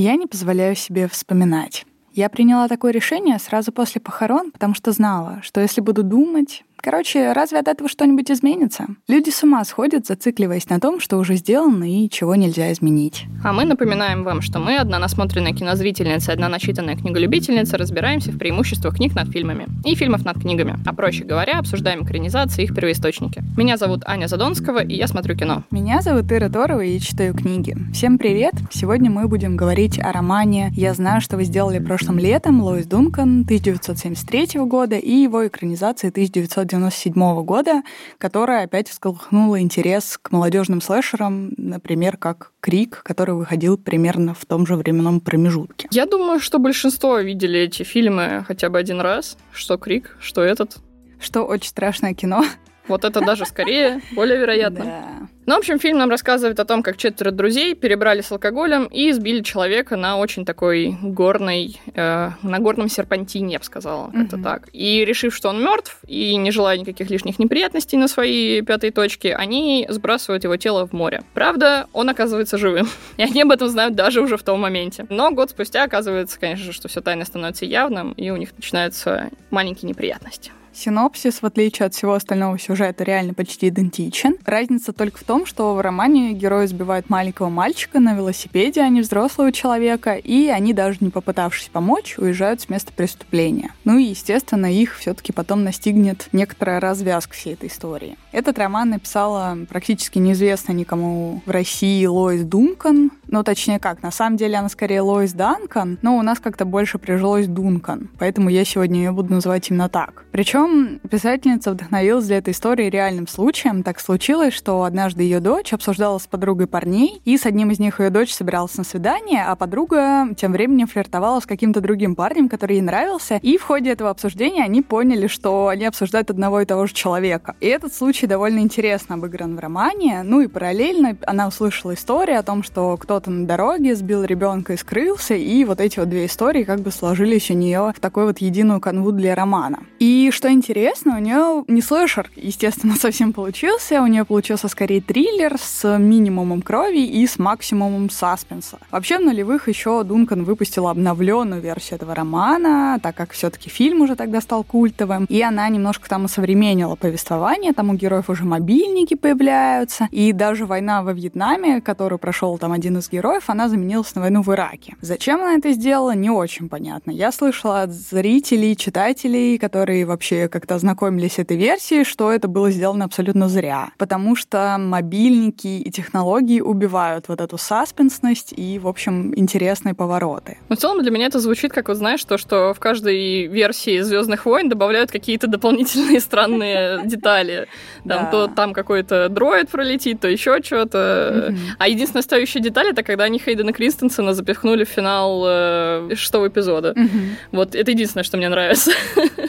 Я не позволяю себе вспоминать. Я приняла такое решение сразу после похорон, потому что знала, что если буду думать, Короче, разве от этого что-нибудь изменится? Люди с ума сходят, зацикливаясь на том, что уже сделано и чего нельзя изменить. А мы напоминаем вам, что мы, одна насмотренная кинозрительница одна начитанная книголюбительница, разбираемся в преимуществах книг над фильмами и фильмов над книгами. А проще говоря, обсуждаем экранизации и их первоисточники. Меня зовут Аня Задонского, и я смотрю кино. Меня зовут Ира Торова, и читаю книги. Всем привет! Сегодня мы будем говорить о романе «Я знаю, что вы сделали прошлым летом» Лоис Дункан 1973 года и его экранизации 1990 1997 года, которая опять всколыхнула интерес к молодежным слэшерам, например, как «Крик», который выходил примерно в том же временном промежутке. Я думаю, что большинство видели эти фильмы хотя бы один раз. Что «Крик», что этот. Что очень страшное кино. Вот это даже скорее более вероятно. Да. Ну, в общем, фильм нам рассказывает о том, как четверо друзей перебрали с алкоголем и сбили человека на очень такой горной, э, на горном серпантине, я бы сказала, mm-hmm. так. И решив, что он мертв и не желая никаких лишних неприятностей на своей пятой точке, они сбрасывают его тело в море. Правда, он оказывается живым. И они об этом знают даже уже в том моменте. Но год спустя оказывается, конечно же, что все тайно становится явным, и у них начинаются маленькие неприятности. Синопсис, в отличие от всего остального сюжета, реально почти идентичен. Разница только в том, что в романе герои сбивают маленького мальчика на велосипеде, а не взрослого человека, и они, даже не попытавшись помочь, уезжают с места преступления. Ну и, естественно, их все-таки потом настигнет некоторая развязка всей этой истории. Этот роман написала практически неизвестная никому в России Лоис Дункан, ну, точнее как, на самом деле она скорее Лоис Данкан, но у нас как-то больше прижилось Дункан, поэтому я сегодня ее буду называть именно так. Причем писательница вдохновилась для этой истории реальным случаем. Так случилось, что однажды ее дочь обсуждала с подругой парней, и с одним из них ее дочь собиралась на свидание, а подруга тем временем флиртовала с каким-то другим парнем, который ей нравился, и в ходе этого обсуждения они поняли, что они обсуждают одного и того же человека. И этот случай довольно интересно обыгран в романе, ну и параллельно она услышала историю о том, что кто кто-то на дороге сбил ребенка и скрылся, и вот эти вот две истории как бы сложились у нее в такой вот единую канву для романа. И что интересно, у нее не слэшер, естественно, совсем получился, у нее получился скорее триллер с минимумом крови и с максимумом саспенса. Вообще в нулевых еще Дункан выпустила обновленную версию этого романа, так как все-таки фильм уже тогда стал культовым, и она немножко там осовременила повествование, там у героев уже мобильники появляются, и даже война во Вьетнаме, которую прошел там один из героев, она заменилась на войну в Ираке. Зачем она это сделала, не очень понятно. Я слышала от зрителей, читателей, которые вообще как-то ознакомились с этой версией, что это было сделано абсолютно зря. Потому что мобильники и технологии убивают вот эту саспенсность и, в общем, интересные повороты. Но в целом для меня это звучит как, вот знаешь, то, что в каждой версии Звездных войн добавляют какие-то дополнительные странные детали. Там то там какой-то дроид пролетит, то еще что-то. А единственная стоящая деталь это когда они Хейдена Кристенсена запихнули в финал э, шестого эпизода. Угу. Вот это единственное, что мне нравится.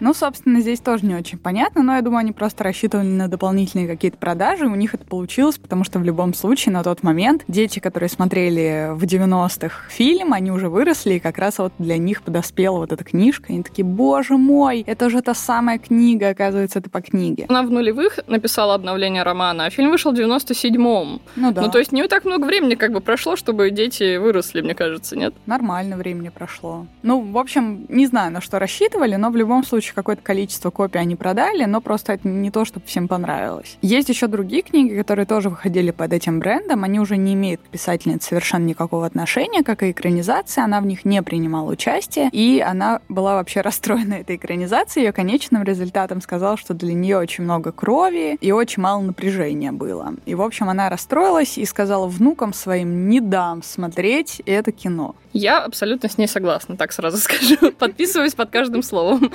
Ну, собственно, здесь тоже не очень понятно, но я думаю, они просто рассчитывали на дополнительные какие-то продажи, у них это получилось, потому что в любом случае на тот момент дети, которые смотрели в 90-х фильм, они уже выросли, и как раз вот для них подоспела вот эта книжка, и они такие, боже мой, это же та самая книга, оказывается, это по книге. Она в нулевых написала обновление романа, а фильм вышел в 97-м. Ну да. Ну, то есть не так много времени как бы прошло, чтобы дети выросли, мне кажется, нет? Нормально времени прошло. Ну, в общем, не знаю, на что рассчитывали, но в любом случае какое-то количество копий они продали, но просто это не то, чтобы всем понравилось. Есть еще другие книги, которые тоже выходили под этим брендом, они уже не имеют к писательнице совершенно никакого отношения, как и экранизация, она в них не принимала участие, и она была вообще расстроена этой экранизацией. Ее конечным результатом сказала, что для нее очень много крови и очень мало напряжения было. И, в общем, она расстроилась и сказала внукам своим не дам смотреть это кино. Я абсолютно с ней согласна, так сразу скажу. Подписываюсь под каждым словом.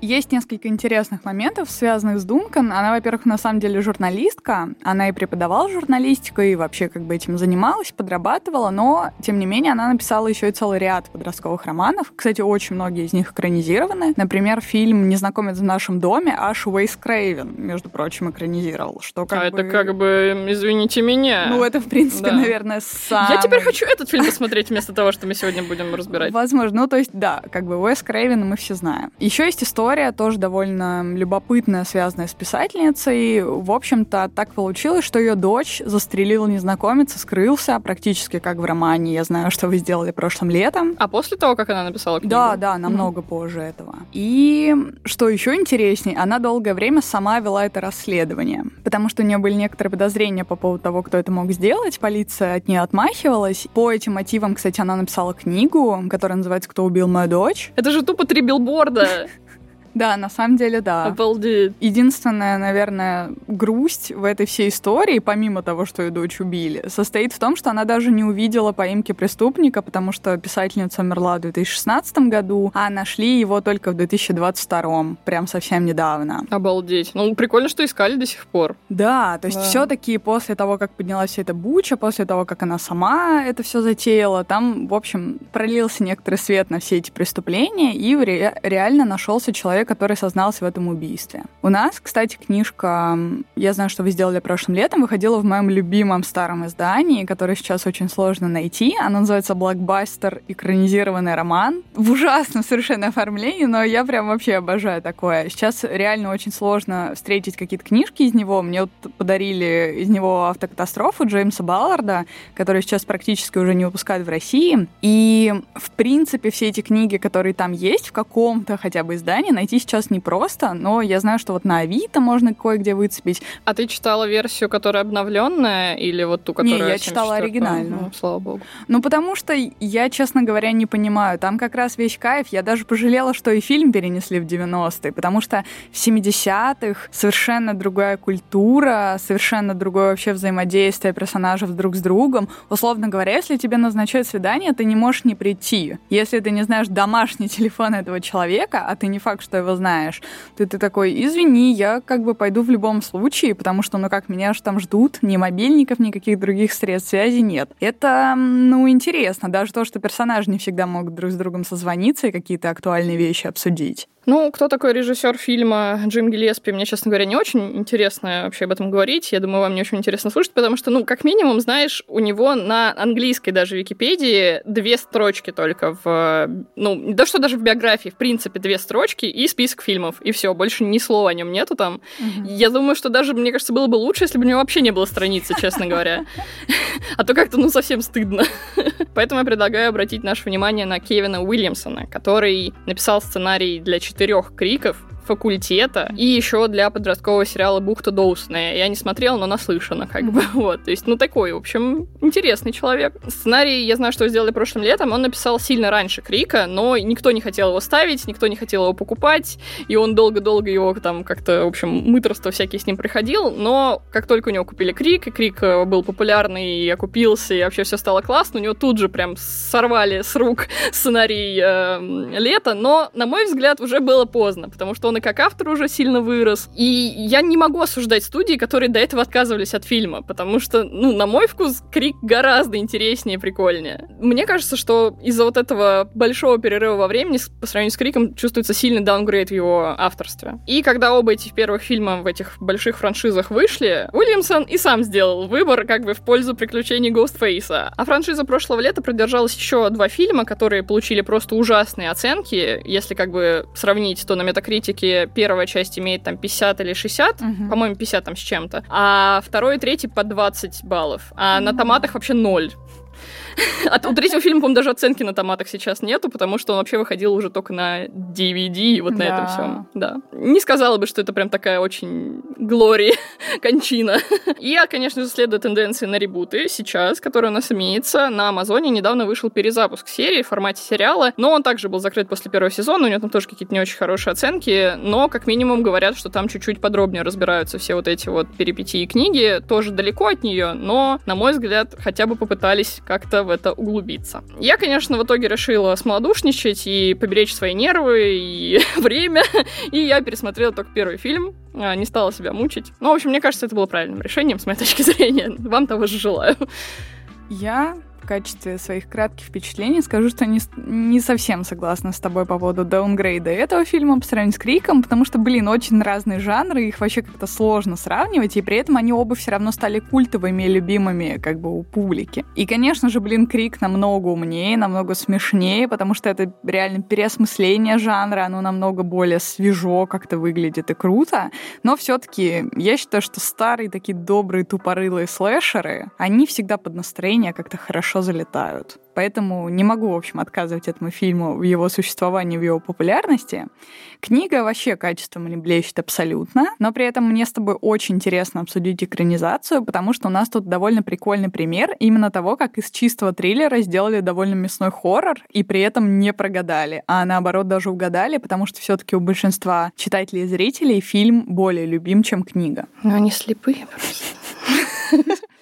Есть несколько интересных моментов, связанных с Дункан. Она, во-первых, на самом деле журналистка. Она и преподавала журналистику, и вообще как бы этим занималась, подрабатывала, но, тем не менее, она написала еще и целый ряд подростковых романов. Кстати, очень многие из них экранизированы. Например, фильм «Незнакомец в нашем доме» аж Уэйс Крейвен, между прочим, экранизировал. Что как а бы... это как бы, извините меня. Ну, это, в принципе, да. наверное, наверное, самый... Я теперь хочу этот фильм посмотреть вместо того, что мы сегодня будем разбирать. Возможно. Ну, то есть, да, как бы Уэс Крейвен мы все знаем. Еще есть история, тоже довольно любопытная, связанная с писательницей. В общем-то, так получилось, что ее дочь застрелила незнакомец и скрылся, практически как в романе «Я знаю, что вы сделали прошлым летом». А после того, как она написала книгу? Да, да, намного mm-hmm. позже этого. И что еще интереснее, она долгое время сама вела это расследование, потому что у нее были некоторые подозрения по поводу того, кто это мог сделать. Полиция от нее отмахивалась. По этим мотивам, кстати, она написала книгу, которая называется «Кто убил мою дочь». Это же тупо три билборда. Да, на самом деле, да. Обалдеть. Единственная, наверное, грусть в этой всей истории, помимо того, что ее дочь убили, состоит в том, что она даже не увидела поимки преступника, потому что писательница умерла в 2016 году, а нашли его только в 2022, прям совсем недавно. Обалдеть. Ну, прикольно, что искали до сих пор. Да, то есть да. все-таки после того, как поднялась вся эта буча, после того, как она сама это все затеяла, там, в общем, пролился некоторый свет на все эти преступления, и ре- реально нашелся человек, человек, который сознался в этом убийстве. У нас, кстати, книжка «Я знаю, что вы сделали прошлым летом» выходила в моем любимом старом издании, которое сейчас очень сложно найти. Оно называется «Блокбастер. Экранизированный роман». В ужасном совершенно оформлении, но я прям вообще обожаю такое. Сейчас реально очень сложно встретить какие-то книжки из него. Мне вот подарили из него автокатастрофу Джеймса Балларда, который сейчас практически уже не выпускают в России. И, в принципе, все эти книги, которые там есть, в каком-то хотя бы издании, найти найти сейчас непросто, но я знаю, что вот на Авито можно кое-где выцепить. А ты читала версию, которая обновленная, или вот ту, которая... Не, я читала оригинальную. Ну, слава богу. Ну, потому что я, честно говоря, не понимаю. Там как раз весь кайф. Я даже пожалела, что и фильм перенесли в 90-е, потому что в 70-х совершенно другая культура, совершенно другое вообще взаимодействие персонажей друг с другом. Условно говоря, если тебе назначают свидание, ты не можешь не прийти. Если ты не знаешь домашний телефон этого человека, а ты не факт, что его знаешь, ты, ты такой, извини, я как бы пойду в любом случае, потому что, ну как, меня же там ждут, ни мобильников, никаких других средств связи нет. Это, ну, интересно, даже то, что персонажи не всегда могут друг с другом созвониться и какие-то актуальные вещи обсудить. Ну, кто такой режиссер фильма Джим Гиллеспи, мне, честно говоря, не очень интересно вообще об этом говорить. Я думаю, вам не очень интересно слушать, потому что, ну, как минимум, знаешь, у него на английской даже Википедии две строчки только в... Ну, да что даже в биографии, в принципе, две строчки и список фильмов, и все, больше ни слова о нем нету там. Угу. Я думаю, что даже, мне кажется, было бы лучше, если бы у него вообще не было страницы, честно говоря. А то как-то, ну, совсем стыдно. Поэтому я предлагаю обратить наше внимание на Кевина Уильямсона, который написал сценарий для четырех криков, факультета и еще для подросткового сериала «Бухта Доусона». Я не смотрела, но наслышана, как бы, вот. То есть, ну, такой, в общем, интересный человек. Сценарий, я знаю, что сделали прошлым летом, он написал сильно раньше Крика, но никто не хотел его ставить, никто не хотел его покупать, и он долго-долго его там как-то, в общем, мыторство всякие с ним приходил, но как только у него купили Крик, и Крик был популярный, и окупился, и вообще все стало классно, у него тут же прям сорвали с рук сценарий э, лета, но, на мой взгляд, уже было поздно, потому что он он и как автор уже сильно вырос. И я не могу осуждать студии, которые до этого отказывались от фильма, потому что, ну, на мой вкус, Крик гораздо интереснее и прикольнее. Мне кажется, что из-за вот этого большого перерыва во времени по сравнению с Криком чувствуется сильный даунгрейд в его авторстве. И когда оба этих первых фильма в этих больших франшизах вышли, Уильямсон и сам сделал выбор как бы в пользу приключений Ghostface. А франшиза прошлого лета продержалась еще два фильма, которые получили просто ужасные оценки. Если как бы сравнить, то на метакритике все-таки первая часть имеет там 50 или 60, угу. по-моему, 50 там с чем-то, а второй и третий по 20 баллов, а угу. на томатах вообще ноль. А у третьего фильма, по-моему, даже оценки на томатах сейчас нету, потому что он вообще выходил уже только на DVD и вот на да. этом всем. Да. Не сказала бы, что это прям такая очень глори кончина. И я, конечно же, следую тенденции на ребуты сейчас, которые у нас имеется. На Амазоне недавно вышел перезапуск серии в формате сериала, но он также был закрыт после первого сезона, у него там тоже какие-то не очень хорошие оценки, но как минимум говорят, что там чуть-чуть подробнее разбираются все вот эти вот перипетии книги, тоже далеко от нее, но, на мой взгляд, хотя бы попытались как-то в это углубиться. Я, конечно, в итоге решила смолодушничать и поберечь свои нервы и время, и я пересмотрела только первый фильм, а, не стала себя мучить. Ну, в общем, мне кажется, это было правильным решением, с моей точки зрения. Вам того же желаю. Я в качестве своих кратких впечатлений скажу, что не, не совсем согласна с тобой по поводу даунгрейда этого фильма по сравнению с Криком, потому что, блин, очень разные жанры, их вообще как-то сложно сравнивать, и при этом они оба все равно стали культовыми и любимыми как бы у публики. И, конечно же, блин, Крик намного умнее, намного смешнее, потому что это реально переосмысление жанра, оно намного более свежо как-то выглядит и круто, но все-таки я считаю, что старые такие добрые тупорылые слэшеры, они всегда под настроение как-то хорошо залетают. Поэтому не могу, в общем, отказывать этому фильму в его существовании, в его популярности. Книга вообще качеством не блещет абсолютно, но при этом мне с тобой очень интересно обсудить экранизацию, потому что у нас тут довольно прикольный пример именно того, как из чистого триллера сделали довольно мясной хоррор и при этом не прогадали, а наоборот даже угадали, потому что все-таки у большинства читателей и зрителей фильм более любим, чем книга. Ну, они слепые просто.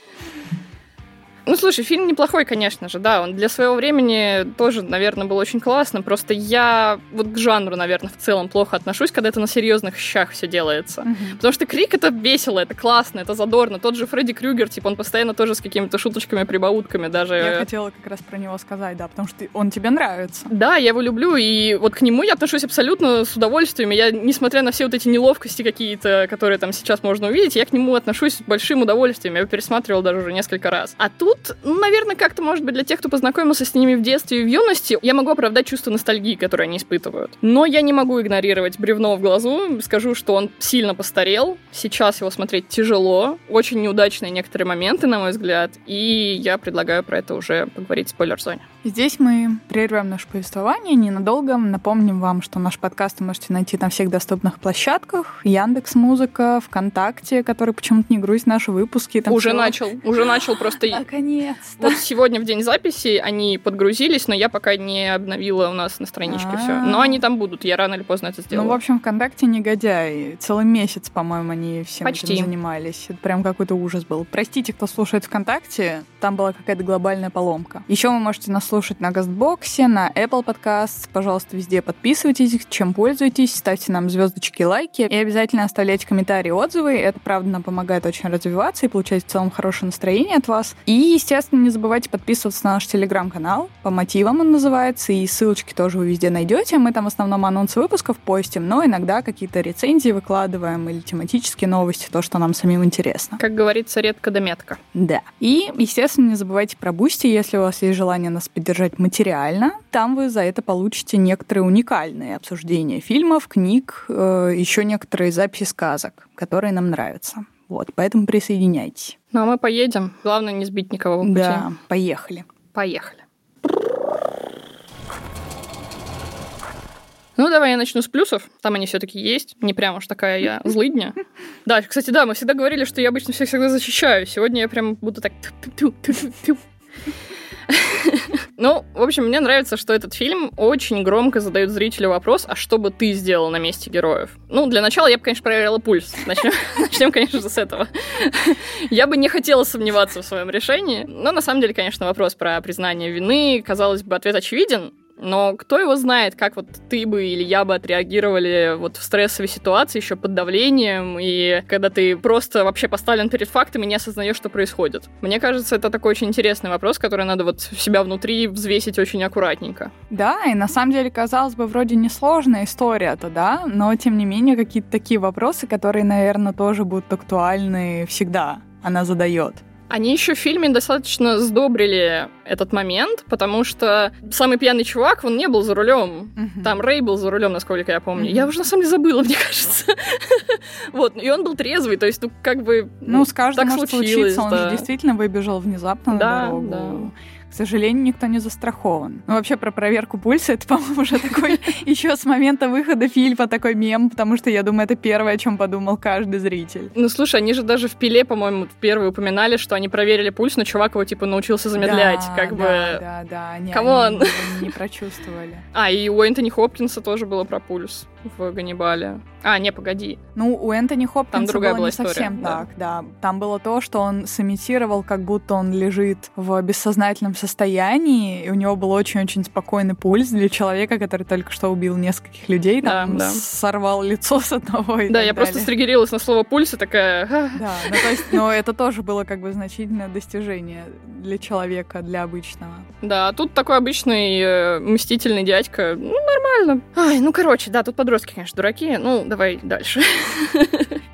Ну, слушай, фильм неплохой, конечно же, да. Он для своего времени тоже, наверное, был очень классным. Просто я вот к жанру, наверное, в целом плохо отношусь, когда это на серьезных щах все делается. Mm-hmm. Потому что крик это весело, это классно, это задорно. Тот же Фредди Крюгер, типа, он постоянно тоже с какими-то шуточками, прибаутками даже. Я хотела как раз про него сказать, да, потому что он тебе нравится. Да, я его люблю, и вот к нему я отношусь абсолютно с удовольствием. И я, несмотря на все вот эти неловкости какие-то, которые там сейчас можно увидеть, я к нему отношусь с большим удовольствием. Я его пересматривал даже уже несколько раз. А тут тут, ну, наверное, как-то, может быть, для тех, кто познакомился с ними в детстве и в юности, я могу оправдать чувство ностальгии, которое они испытывают. Но я не могу игнорировать бревно в глазу. Скажу, что он сильно постарел. Сейчас его смотреть тяжело. Очень неудачные некоторые моменты, на мой взгляд. И я предлагаю про это уже поговорить в спойлер-зоне. Здесь мы прервем наше повествование ненадолго. Напомним вам, что наш подкаст вы можете найти на всех доступных площадках. Яндекс Музыка, ВКонтакте, который почему-то не грузит наши выпуски. Там уже все... начал, уже начал просто. Наконец-то. Вот сегодня в день записи они подгрузились, но я пока не обновила у нас на страничке все. Но они там будут, я рано или поздно это сделаю. Ну, в общем, ВКонтакте негодяй. Целый месяц, по-моему, они всем Почти. этим занимались. Это прям какой-то ужас был. Простите, кто слушает ВКонтакте, там была какая-то глобальная поломка. Еще вы можете нас слушать на Гастбоксе, на Apple Podcasts. Пожалуйста, везде подписывайтесь, чем пользуетесь, ставьте нам звездочки, лайки и обязательно оставляйте комментарии, отзывы. Это, правда, нам помогает очень развиваться и получать в целом хорошее настроение от вас. И, естественно, не забывайте подписываться на наш телеграм-канал. По мотивам он называется, и ссылочки тоже вы везде найдете. Мы там в основном анонсы выпусков постим, но иногда какие-то рецензии выкладываем или тематические новости, то, что нам самим интересно. Как говорится, редко да метко. Да. И, естественно, не забывайте про Boosty, если у вас есть желание нас поддержать материально. Там вы за это получите некоторые уникальные обсуждения фильмов, книг, э, еще некоторые записи сказок, которые нам нравятся. Вот, поэтому присоединяйтесь. Ну, а мы поедем. Главное, не сбить никого в пути. Да, поехали. Поехали. Ну, давай я начну с плюсов. Там они все-таки есть. Не прям уж такая я злыдня. Да, кстати, да, мы всегда говорили, что я обычно всех всегда защищаю. Сегодня я прям буду так... Ну, в общем, мне нравится, что этот фильм очень громко задает зрителю вопрос, а что бы ты сделал на месте героев? Ну, для начала я бы, конечно, проверила пульс. Начнем, Начнем конечно, с этого. Я бы не хотела сомневаться в своем решении, но на самом деле, конечно, вопрос про признание вины, казалось бы, ответ очевиден, но кто его знает, как вот ты бы или я бы отреагировали вот в стрессовой ситуации, еще под давлением, и когда ты просто вообще поставлен перед фактами не осознаешь, что происходит. Мне кажется, это такой очень интересный вопрос, который надо вот себя внутри взвесить очень аккуратненько. Да, и на самом деле, казалось бы, вроде несложная история-то, да, но тем не менее какие-то такие вопросы, которые, наверное, тоже будут актуальны всегда, она задает. Они еще в фильме достаточно сдобрили этот момент, потому что самый пьяный чувак, он не был за рулем. Uh-huh. Там Рэй был за рулем, насколько я помню. Uh-huh. Я уже на самом деле забыла, мне кажется. вот, и он был трезвый, то есть, ну, как бы. Ну, с каждым так может случилось, случиться, он же действительно выбежал внезапно да, на дорогу. Да к сожалению, никто не застрахован. Ну, вообще, про проверку пульса, это, по-моему, уже такой еще с момента выхода фильма такой мем, потому что, я думаю, это первое, о чем подумал каждый зритель. Ну, слушай, они же даже в «Пиле», по-моему, в первый упоминали, что они проверили пульс, но чувак его, типа, научился замедлять, да, как да, бы... Да, да, они, come on! Не прочувствовали. А, и у Энтони Хопкинса тоже было про пульс в Ганнибале. А, не, погоди. Ну, у Энтони Хопкинса Там другая было была не история, совсем да. так, да. Там было то, что он сымитировал, как будто он лежит в бессознательном состоянии, и у него был очень-очень спокойный пульс для человека, который только что убил нескольких людей, там, да, да. сорвал лицо с одного и Да, я далее. просто стригерилась на слово пульс и такая... Да, ну то есть, но это тоже было как бы значительное достижение для человека, для обычного. Да, а тут такой обычный э, мстительный дядька, ну, нормально. Ай, ну, короче, да, тут подростки, конечно, дураки, ну, давай дальше.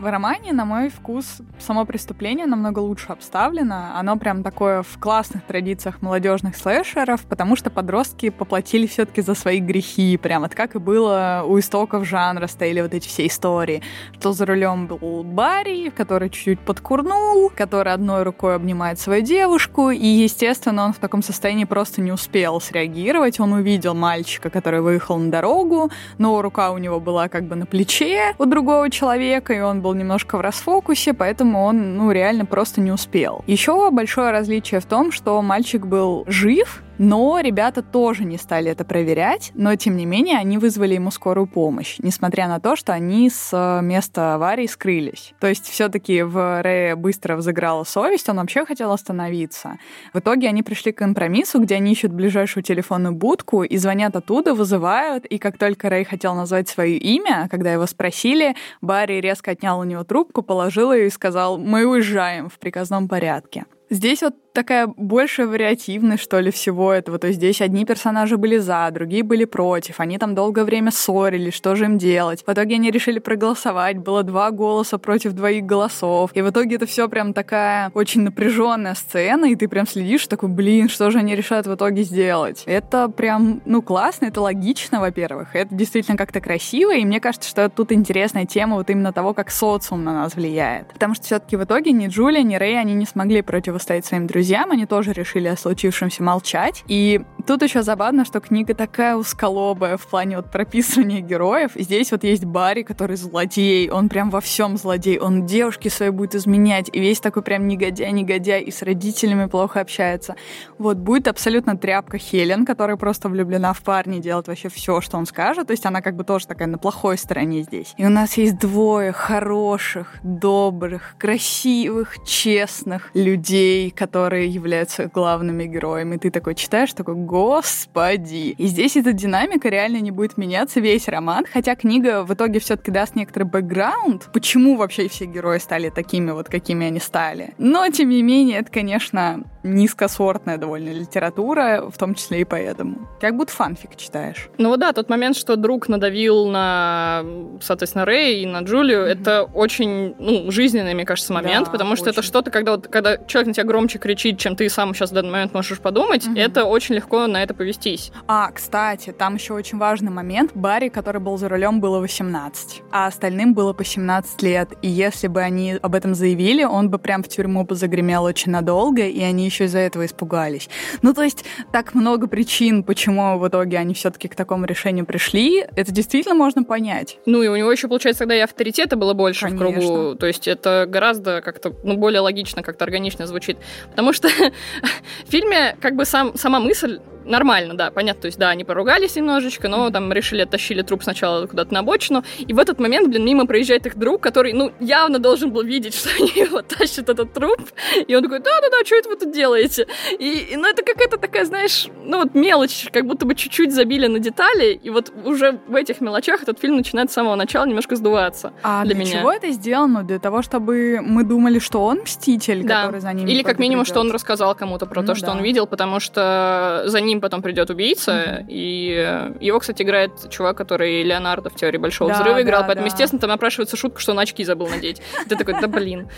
В романе, на мой вкус, само преступление намного лучше обставлено. Оно прям такое в классных традициях молодежных слэшеров, потому что подростки поплатили все-таки за свои грехи. Прям вот как и было у истоков жанра стояли вот эти все истории. Что за рулем был Барри, который чуть-чуть подкурнул, который одной рукой обнимает свою девушку, и, естественно, он в таком состоянии просто не успел среагировать. Он увидел мальчика, который выехал на дорогу, но рука у него была как бы на плече у другого человека, и он был немножко в расфокусе, поэтому он, ну, реально просто не успел. Еще большое различие в том, что мальчик был жив, но ребята тоже не стали это проверять, но тем не менее они вызвали ему скорую помощь, несмотря на то, что они с э, места аварии скрылись. То есть все-таки в Рэе быстро взыграла совесть, он вообще хотел остановиться. В итоге они пришли к компромиссу, где они ищут ближайшую телефонную будку и звонят оттуда, вызывают, и как только Рэй хотел назвать свое имя, когда его спросили, Барри резко отнял у него трубку, положил ее и сказал «Мы уезжаем в приказном порядке». Здесь вот такая большая вариативность, что ли, всего этого. То есть здесь одни персонажи были за, другие были против. Они там долгое время ссорились, что же им делать. В итоге они решили проголосовать. Было два голоса против двоих голосов. И в итоге это все прям такая очень напряженная сцена, и ты прям следишь, такой, блин, что же они решают в итоге сделать. Это прям, ну, классно, это логично, во-первых. Это действительно как-то красиво, и мне кажется, что тут интересная тема вот именно того, как социум на нас влияет. Потому что все-таки в итоге ни Джулия, ни Рэй, они не смогли противостоять своим друзьям они тоже решили о случившемся молчать. И тут еще забавно, что книга такая узколобая в плане вот прописывания героев. Здесь вот есть Барри, который злодей, он прям во всем злодей, он девушке своей будет изменять, и весь такой прям негодяй-негодяй, и с родителями плохо общается. Вот будет абсолютно тряпка Хелен, которая просто влюблена в парня, делает вообще все, что он скажет, то есть она как бы тоже такая на плохой стороне здесь. И у нас есть двое хороших, добрых, красивых, честных людей, которые являются главными героями. И ты такой читаешь, такой, господи. И здесь эта динамика реально не будет меняться весь роман, хотя книга в итоге все-таки даст некоторый бэкграунд, почему вообще все герои стали такими вот, какими они стали. Но, тем не менее, это, конечно, низкосортная довольно литература, в том числе и поэтому. Как будто фанфик читаешь. Ну вот да, тот момент, что друг надавил на, соответственно, Рэй и на Джулию, mm-hmm. это очень, ну, жизненный, мне кажется, момент, да, потому что очень. это что-то, когда, вот, когда человек на тебя громче кричит, чем ты сам сейчас в данный момент можешь подумать, mm-hmm. это очень легко на это повестись. А, кстати, там еще очень важный момент. Барри, который был за рулем, было 18, а остальным было по 17 лет. И если бы они об этом заявили, он бы прям в тюрьму бы загремел очень надолго, и они еще из-за этого испугались. Ну, то есть, так много причин, почему в итоге они все-таки к такому решению пришли, это действительно можно понять. Ну, и у него еще, получается, тогда и авторитета было больше Конечно. в кругу. То есть, это гораздо как-то, ну, более логично, как-то органично звучит. Потому что в фильме как бы сам, сама мысль нормально, да, понятно, то есть, да, они поругались немножечко, но там решили, оттащили труп сначала куда-то на обочину, и в этот момент, блин, мимо проезжает их друг, который, ну, явно должен был видеть, что они его тащат, этот труп, и он такой, да-да-да, что это вы тут делаете? И, и ну, это какая-то такая, знаешь, ну, вот мелочь, как будто бы чуть-чуть забили на детали, и вот уже в этих мелочах этот фильм начинает с самого начала немножко сдуваться а для, для меня. чего это сделано? Для того, чтобы мы думали, что он мститель, да. который за ним Или как минимум, придет. что он рассказал кому-то про ну, то, что да. он видел, потому что за ним потом придет убийца, mm-hmm. и э, его, кстати, играет чувак, который Леонардо в «Теории Большого да, взрыва» играл, да, поэтому, да. естественно, там напрашивается шутка, что он очки забыл надеть. Ты такой, да блин.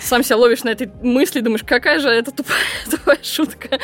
Сам себя ловишь на этой мысли, думаешь, какая же это тупая, тупая шутка.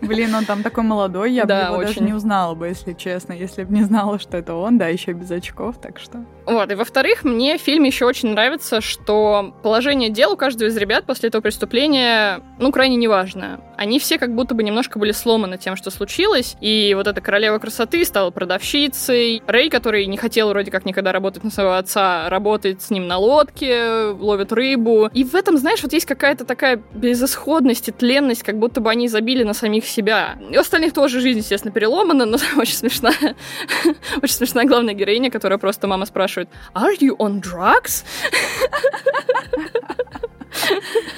Блин, он там такой молодой, я да, бы его очень. даже не узнала бы, если честно, если бы не знала, что это он, да, еще без очков, так что... Вот, и во-вторых, мне в фильме еще очень нравится, что положение дел у каждого из ребят после этого преступления, ну, крайне неважное. Они все как будто бы немножко были сломаны тем, что случилось, и вот эта королева красоты стала продавщицей. Рэй, который не хотел вроде как никогда работать на своего отца, работает с ним на лодке, ловит рыбу. И в этом, знаешь, вот есть какая-то такая безысходность и тленность, как будто бы они забили на самих себя. И у остальных тоже жизнь, естественно, переломана, но очень смешная. очень смешная главная героиня, которая просто мама спрашивает, Are you on drugs?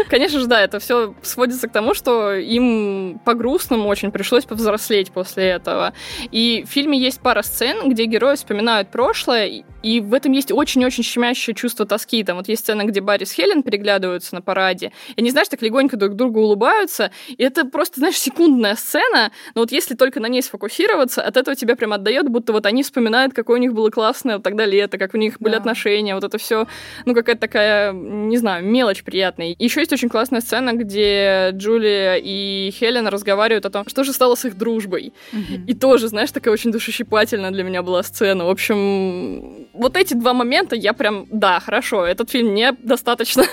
Конечно же, да, это все сводится к тому, что им по-грустному очень пришлось повзрослеть после этого. И в фильме есть пара сцен, где герои вспоминают прошлое, и в этом есть очень-очень щемящее чувство тоски. Там вот есть сцена, где Барри с Хелен переглядываются на параде, и они, знаешь, так легонько друг другу улыбаются, и это просто, знаешь, секундная сцена, но вот если только на ней сфокусироваться, от этого тебя прям отдает, будто вот они вспоминают, какое у них было классное вот тогда лето, как у них были да. отношения, вот это все, ну, какая-то такая, не знаю, мелочь приятная. Еще есть очень классная сцена, где Джулия и Хелен разговаривают о том, что же стало с их дружбой. Угу. И тоже, знаешь, такая очень душещипательная для меня была сцена. В общем, вот эти два момента я прям, да, хорошо, этот фильм недостаточно,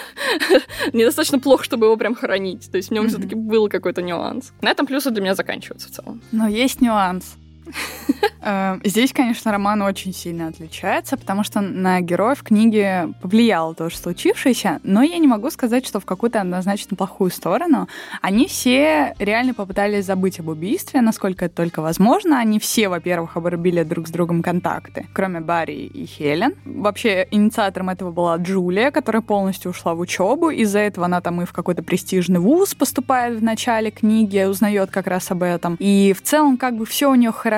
недостаточно плохо, чтобы его прям хоронить. То есть в нем mm-hmm. все-таки был какой-то нюанс. На этом плюсы для меня заканчиваются в целом. Но есть нюанс. Э, здесь, конечно, роман очень сильно отличается, потому что на героев книги повлияло то, что случившееся, но я не могу сказать, что в какую-то однозначно плохую сторону. Они все реально попытались забыть об убийстве, насколько это только возможно. Они все, во-первых, обрубили друг с другом контакты, кроме Барри и Хелен. Вообще, инициатором этого была Джулия, которая полностью ушла в учебу. Из-за этого она там и в какой-то престижный вуз поступает в начале книги, узнает как раз об этом. И в целом, как бы все у нее хорошо,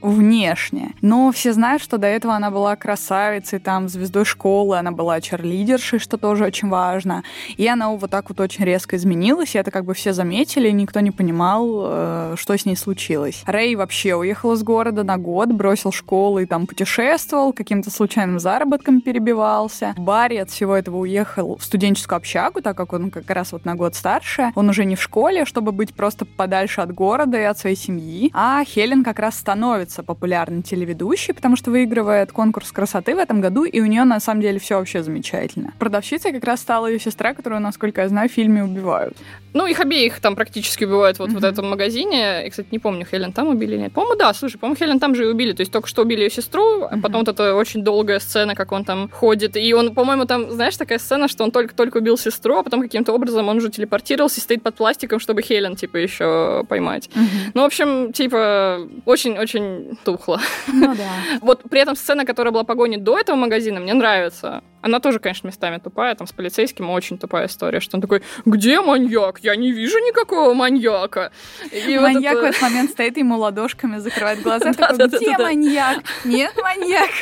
в внешне. Но все знают, что до этого она была красавицей, там, звездой школы, она была черлидершей, что тоже очень важно. И она вот так вот очень резко изменилась, и это как бы все заметили, никто не понимал, э, что с ней случилось. Рэй вообще уехал из города на год, бросил школу и там путешествовал, каким-то случайным заработком перебивался. Барри от всего этого уехал в студенческую общагу, так как он как раз вот на год старше. Он уже не в школе, чтобы быть просто подальше от города и от своей семьи. А Хелен как раз становится по популярный телеведущий, потому что выигрывает конкурс красоты в этом году, и у нее на самом деле все вообще замечательно. Продавщицей как раз стала ее сестра, которую, насколько я знаю, в фильме убивают. Ну, их обеих там практически убивают вот mm-hmm. в этом магазине. И, кстати, не помню, Хелен там убили или нет. По-моему, да, слушай, по-моему, Хелен там же и убили. То есть только что убили ее сестру, а потом вот эта очень долгая сцена, как он там ходит. И он, по-моему, там, знаешь, такая сцена, что он только-только убил сестру, а потом каким-то образом он уже телепортировался и стоит под пластиком, чтобы Хелен, типа, еще поймать. Mm-hmm. Ну, в общем, типа, очень-очень тухло. Ну да. Вот при этом сцена, которая была погони до этого магазина, мне нравится. Она тоже, конечно, местами тупая, там с полицейским очень тупая история, что он такой, где маньяк? Я не вижу никакого маньяка. И маньяк вот это... в этот момент стоит, ему ладошками закрывает глаза, такой, где маньяк? Нет маньяк.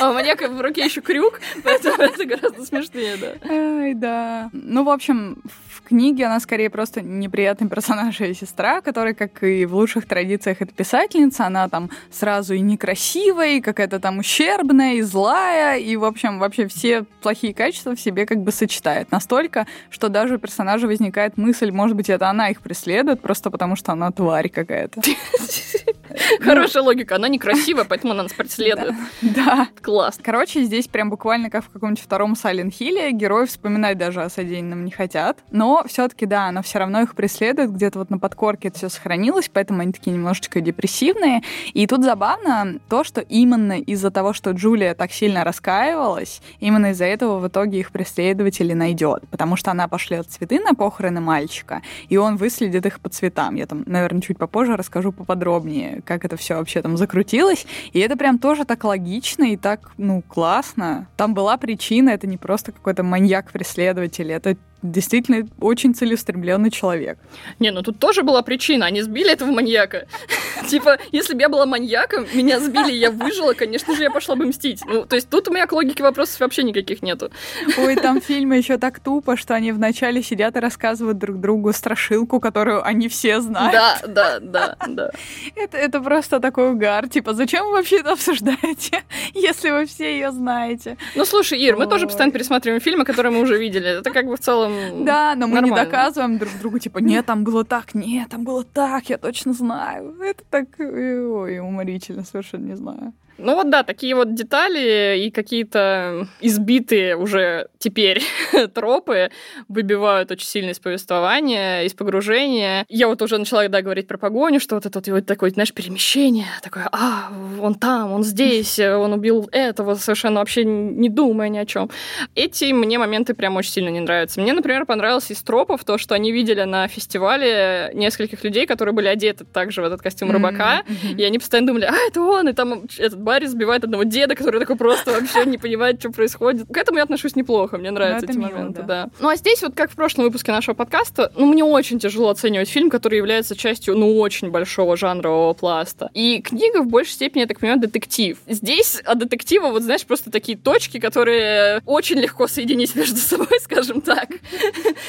А у маньяка в руке еще крюк, поэтому это гораздо смешнее, да. Ай, да. Ну, в общем, книге она скорее просто неприятный персонаж и сестра, которая, как и в лучших традициях, это писательница, она там сразу и некрасивая, и какая-то там ущербная, и злая, и, в общем, вообще все плохие качества в себе как бы сочетает. Настолько, что даже у персонажа возникает мысль, может быть, это она их преследует, просто потому что она тварь какая-то. Хорошая логика. Она некрасивая, поэтому она нас преследует. Да. Класс. Короче, здесь прям буквально как в каком-нибудь втором Сайлент Хилле герои вспоминать даже о содеянном не хотят. Но все-таки, да, она все равно их преследует. Где-то вот на подкорке это все сохранилось, поэтому они такие немножечко депрессивные. И тут забавно то, что именно из-за того, что Джулия так сильно раскаивалась, именно из-за этого в итоге их преследователь найдет. Потому что она пошлет цветы на похороны мальчика, и он выследит их по цветам. Я там, наверное, чуть попозже расскажу поподробнее, как это все вообще там закрутилось. И это прям тоже так логично и так, ну, классно. Там была причина, это не просто какой-то маньяк-преследователь, это действительно очень целеустремленный человек. Не, ну тут тоже была причина, они сбили этого маньяка. Типа, если бы я была маньяком, меня сбили, я выжила, конечно же, я пошла бы мстить. Ну, то есть тут у меня к логике вопросов вообще никаких нету. Ой, там в фильме еще так тупо, что они вначале сидят и рассказывают друг другу страшилку, которую они все знают. Да, да, да, да. Это, это просто такой угар. Типа, зачем вы вообще это обсуждаете, если вы все ее знаете? Ну, слушай, Ир, мы тоже постоянно пересматриваем фильмы, которые мы уже видели. Это как бы в целом да, но мы нормально. не доказываем друг другу, типа, нет, там было так, нет, там было так, я точно знаю. Это так, ой, уморительно, совершенно не знаю. Ну вот да, такие вот детали и какие-то избитые уже теперь тропы выбивают очень сильно из повествования, из погружения. Я вот уже начала да, говорить про погоню, что вот это вот такое, знаешь, перемещение, такое, а, он там, он здесь, он убил этого, совершенно вообще не думая ни о чем. Эти мне моменты прям очень сильно не нравятся. Мне, например, понравилось из тропов то, что они видели на фестивале нескольких людей, которые были одеты также в этот костюм рыбака, mm-hmm. и они постоянно думали, а, это он, и там этот Барри сбивает одного деда, который такой просто вообще не понимает, что происходит. К этому я отношусь неплохо, мне нравятся ну, эти мило, моменты, да. да. Ну а здесь, вот как в прошлом выпуске нашего подкаста, ну мне очень тяжело оценивать фильм, который является частью, ну, очень большого жанрового пласта. И книга в большей степени, я так понимаю, детектив. Здесь от детектива, вот знаешь, просто такие точки, которые очень легко соединить между собой, скажем так.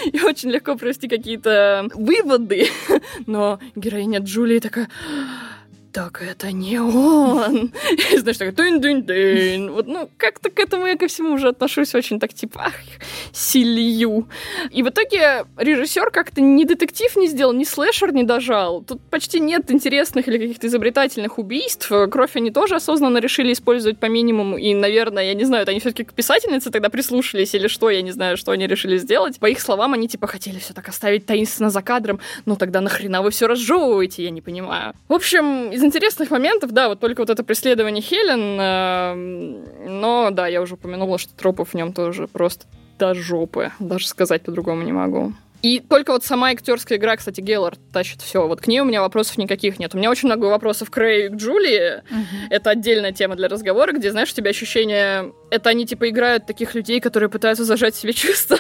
И очень легко провести какие-то выводы. Но героиня Джулии такая так это не он. И, знаешь, такой тын дын дын Вот, ну, как-то к этому я ко всему уже отношусь очень так, типа, ах, силью. И в итоге режиссер как-то ни детектив не сделал, ни слэшер не дожал. Тут почти нет интересных или каких-то изобретательных убийств. Кровь они тоже осознанно решили использовать по минимуму. И, наверное, я не знаю, это они все-таки к писательнице тогда прислушались или что, я не знаю, что они решили сделать. По их словам, они, типа, хотели все так оставить таинственно за кадром. Ну, тогда нахрена вы все разжевываете, я не понимаю. В общем, из интересных моментов, да, вот только вот это преследование Хелен, э, но да, я уже упомянула, что тропов в нем тоже просто до жопы, даже сказать по-другому не могу. И только вот сама актерская игра, кстати, Геллар тащит все. Вот к ней у меня вопросов никаких нет. У меня очень много вопросов к Рэй и к Джулии. Uh-huh. Это отдельная тема для разговора, где, знаешь, у тебя ощущение... Это они, типа, играют таких людей, которые пытаются зажать себе чувства.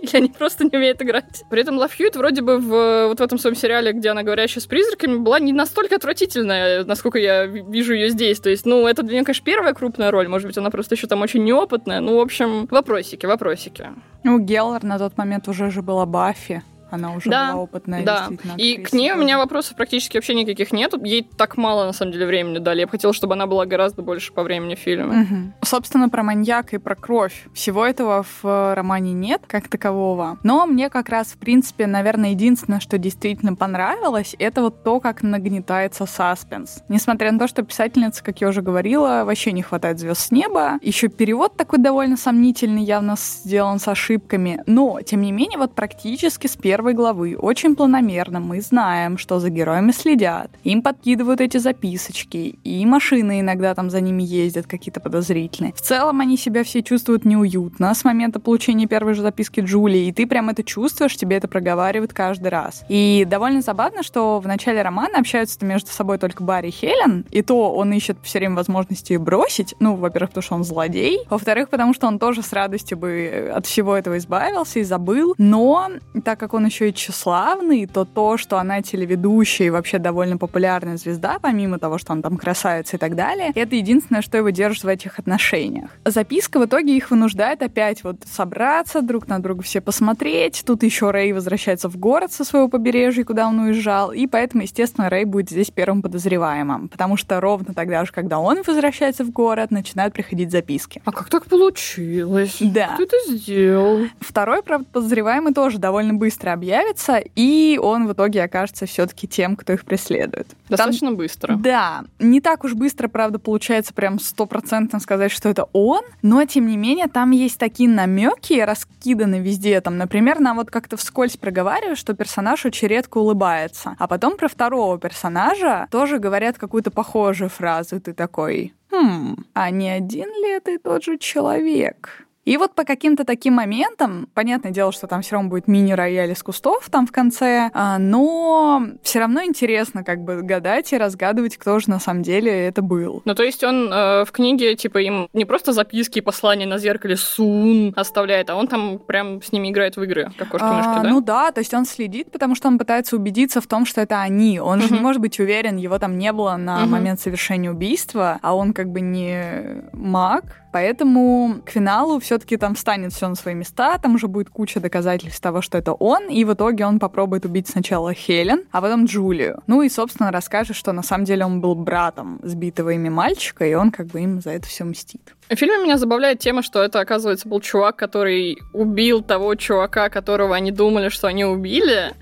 Или они просто не умеют играть. При этом Лав Хьюит вроде бы в, вот в этом своем сериале, где она говорящая с призраками, была не настолько отвратительная, насколько я вижу ее здесь. То есть, ну, это для нее, конечно, первая крупная роль. Может быть, она просто еще там очень неопытная. Ну, в общем, вопросики, вопросики. Ну, Геллар на тот момент уже же была Баффи. Она уже да, была опытная, да. И к ней у меня вопросов практически вообще никаких нет. Ей так мало, на самом деле, времени дали. Я бы хотела, чтобы она была гораздо больше по времени фильма. Угу. Собственно, про маньяка и про кровь. Всего этого в романе нет, как такового. Но мне как раз, в принципе, наверное, единственное, что действительно понравилось, это вот то, как нагнетается саспенс. Несмотря на то, что писательница, как я уже говорила, вообще не хватает звезд с неба. Еще перевод такой довольно сомнительный, явно сделан с ошибками. Но, тем не менее, вот практически с первого первой главы. Очень планомерно. Мы знаем, что за героями следят. Им подкидывают эти записочки, и машины иногда там за ними ездят какие-то подозрительные. В целом они себя все чувствуют неуютно с момента получения первой же записки Джулии, и ты прям это чувствуешь, тебе это проговаривают каждый раз. И довольно забавно, что в начале романа общаются между собой только Барри и Хелен, и то он ищет все время возможности бросить, ну, во-первых, потому что он злодей, во-вторых, потому что он тоже с радостью бы от всего этого избавился и забыл, но так как он еще и тщеславный, то то, что она телеведущая и вообще довольно популярная звезда, помимо того, что он там красавица и так далее, это единственное, что его держит в этих отношениях. Записка в итоге их вынуждает опять вот собраться, друг на друга все посмотреть. Тут еще Рэй возвращается в город со своего побережья, куда он уезжал, и поэтому, естественно, Рэй будет здесь первым подозреваемым, потому что ровно тогда же, когда он возвращается в город, начинают приходить записки. А как так получилось? Да. Кто это сделал? Второй, правда, подозреваемый тоже довольно быстро объявится, и он в итоге окажется все-таки тем, кто их преследует. Достаточно Там, быстро. Да. Не так уж быстро, правда, получается прям стопроцентно сказать, что это он, но тем не менее там есть такие намеки, раскиданы везде. Там, например, нам вот как-то вскользь проговаривают, что персонаж очень редко улыбается. А потом про второго персонажа тоже говорят какую-то похожую фразу. Ты такой, хм, а не один ли это и тот же человек? И вот по каким-то таким моментам, понятное дело, что там все равно будет мини-рояль из кустов там в конце, а, но все равно интересно как бы гадать и разгадывать, кто же на самом деле это был. Ну, то есть он э, в книге, типа, им не просто записки и послания на зеркале Сун оставляет, а он там прям с ними играет в игры, как кошки-мышки, а, да? Ну да, то есть он следит, потому что он пытается убедиться в том, что это они. Он же не может быть уверен, его там не было на момент совершения убийства, а он как бы не маг, Поэтому к финалу все-таки там встанет все на свои места, там уже будет куча доказательств того, что это он, и в итоге он попробует убить сначала Хелен, а потом Джулию. Ну и, собственно, расскажет, что на самом деле он был братом сбитого ими мальчика, и он как бы им за это все мстит. В фильме меня забавляет тема, что это, оказывается, был чувак, который убил того чувака, которого они думали, что они убили.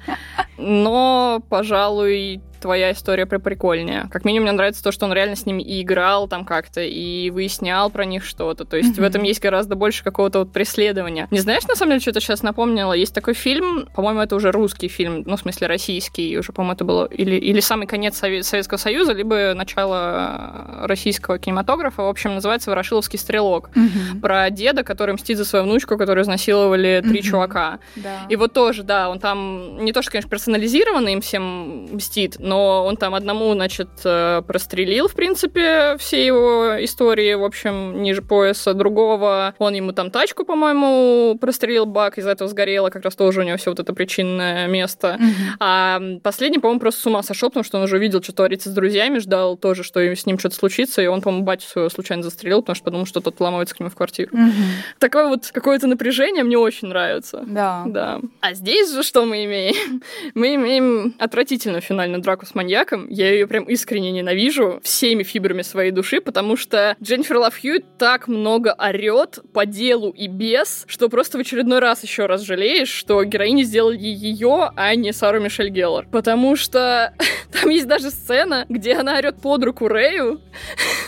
Но, пожалуй, твоя история прикольнее. Как минимум, мне нравится то, что он реально с ними и играл там как-то, и выяснял про них что-то. То есть mm-hmm. в этом есть гораздо больше какого-то вот преследования. Не знаешь, на самом деле, что это сейчас напомнило? Есть такой фильм, по-моему, это уже русский фильм, ну, в смысле, российский, уже, по-моему, это было или, или самый конец Советского Союза, либо начало российского кинематографа. В общем, называется «Ворошиловский стрелок». Mm-hmm. Про деда, который мстит за свою внучку, которую изнасиловали три чувака. Да. И вот тоже, да, он там не то, что, конечно, персонализированно им всем мстит, но но он там одному, значит, э, прострелил, в принципе, все его истории, в общем, ниже пояса. Другого он ему там тачку, по-моему, прострелил бак, из-за этого сгорело, как раз тоже у него все вот это причинное место. Mm-hmm. А последний, по-моему, просто с ума сошел, потому что он уже видел, что творится с друзьями, ждал тоже, что с ним что-то случится, и он, по-моему, батю своего случайно застрелил, потому что подумал, что тот ломается к нему в квартиру. Mm-hmm. Такое вот какое-то напряжение мне очень нравится. Да. Да. А здесь же что мы имеем? Мы имеем отвратительную финальную драку с маньяком. Я ее прям искренне ненавижу всеми фибрами своей души, потому что Дженнифер Лав Хьюитт так много орет по делу и без, что просто в очередной раз еще раз жалеешь, что героини сделали ее, а не Сару Мишель Геллар. Потому что там есть даже сцена, где она орет под руку Рэю.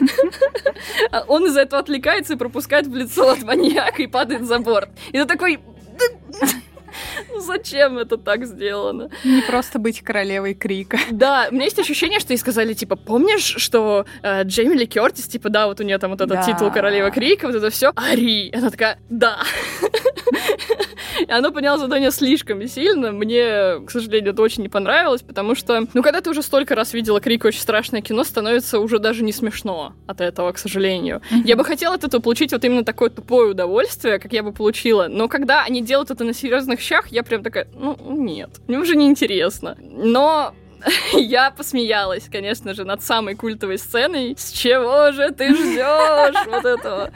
Он из-за этого отвлекается и пропускает в лицо от маньяка и падает за борт. И ты такой... Ну зачем это так сделано? Не просто быть королевой крика. Да, у меня есть ощущение, что ей сказали, типа, помнишь, что э, Джейми Ли Кертис, типа, да, вот у нее там вот этот да. титул королева крика, вот это все, Ари. Она такая, да. И оно поняло задание слишком сильно. Мне, к сожалению, это очень не понравилось, потому что, ну, когда ты уже столько раз видела Крик очень страшное кино, становится уже даже не смешно от этого, к сожалению. Я бы хотела от этого получить вот именно такое тупое удовольствие, как я бы получила. Но когда они делают это на серьезных щах, я прям такая, ну, нет, мне уже не интересно. Но я посмеялась, конечно же, над самой культовой сценой. С чего же ты ждешь вот этого?